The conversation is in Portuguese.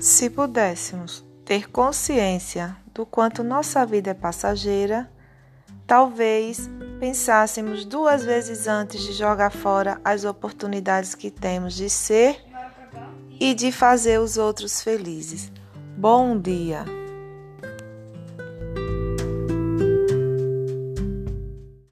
Se pudéssemos ter consciência do quanto nossa vida é passageira, talvez pensássemos duas vezes antes de jogar fora as oportunidades que temos de ser e de fazer os outros felizes. Bom dia!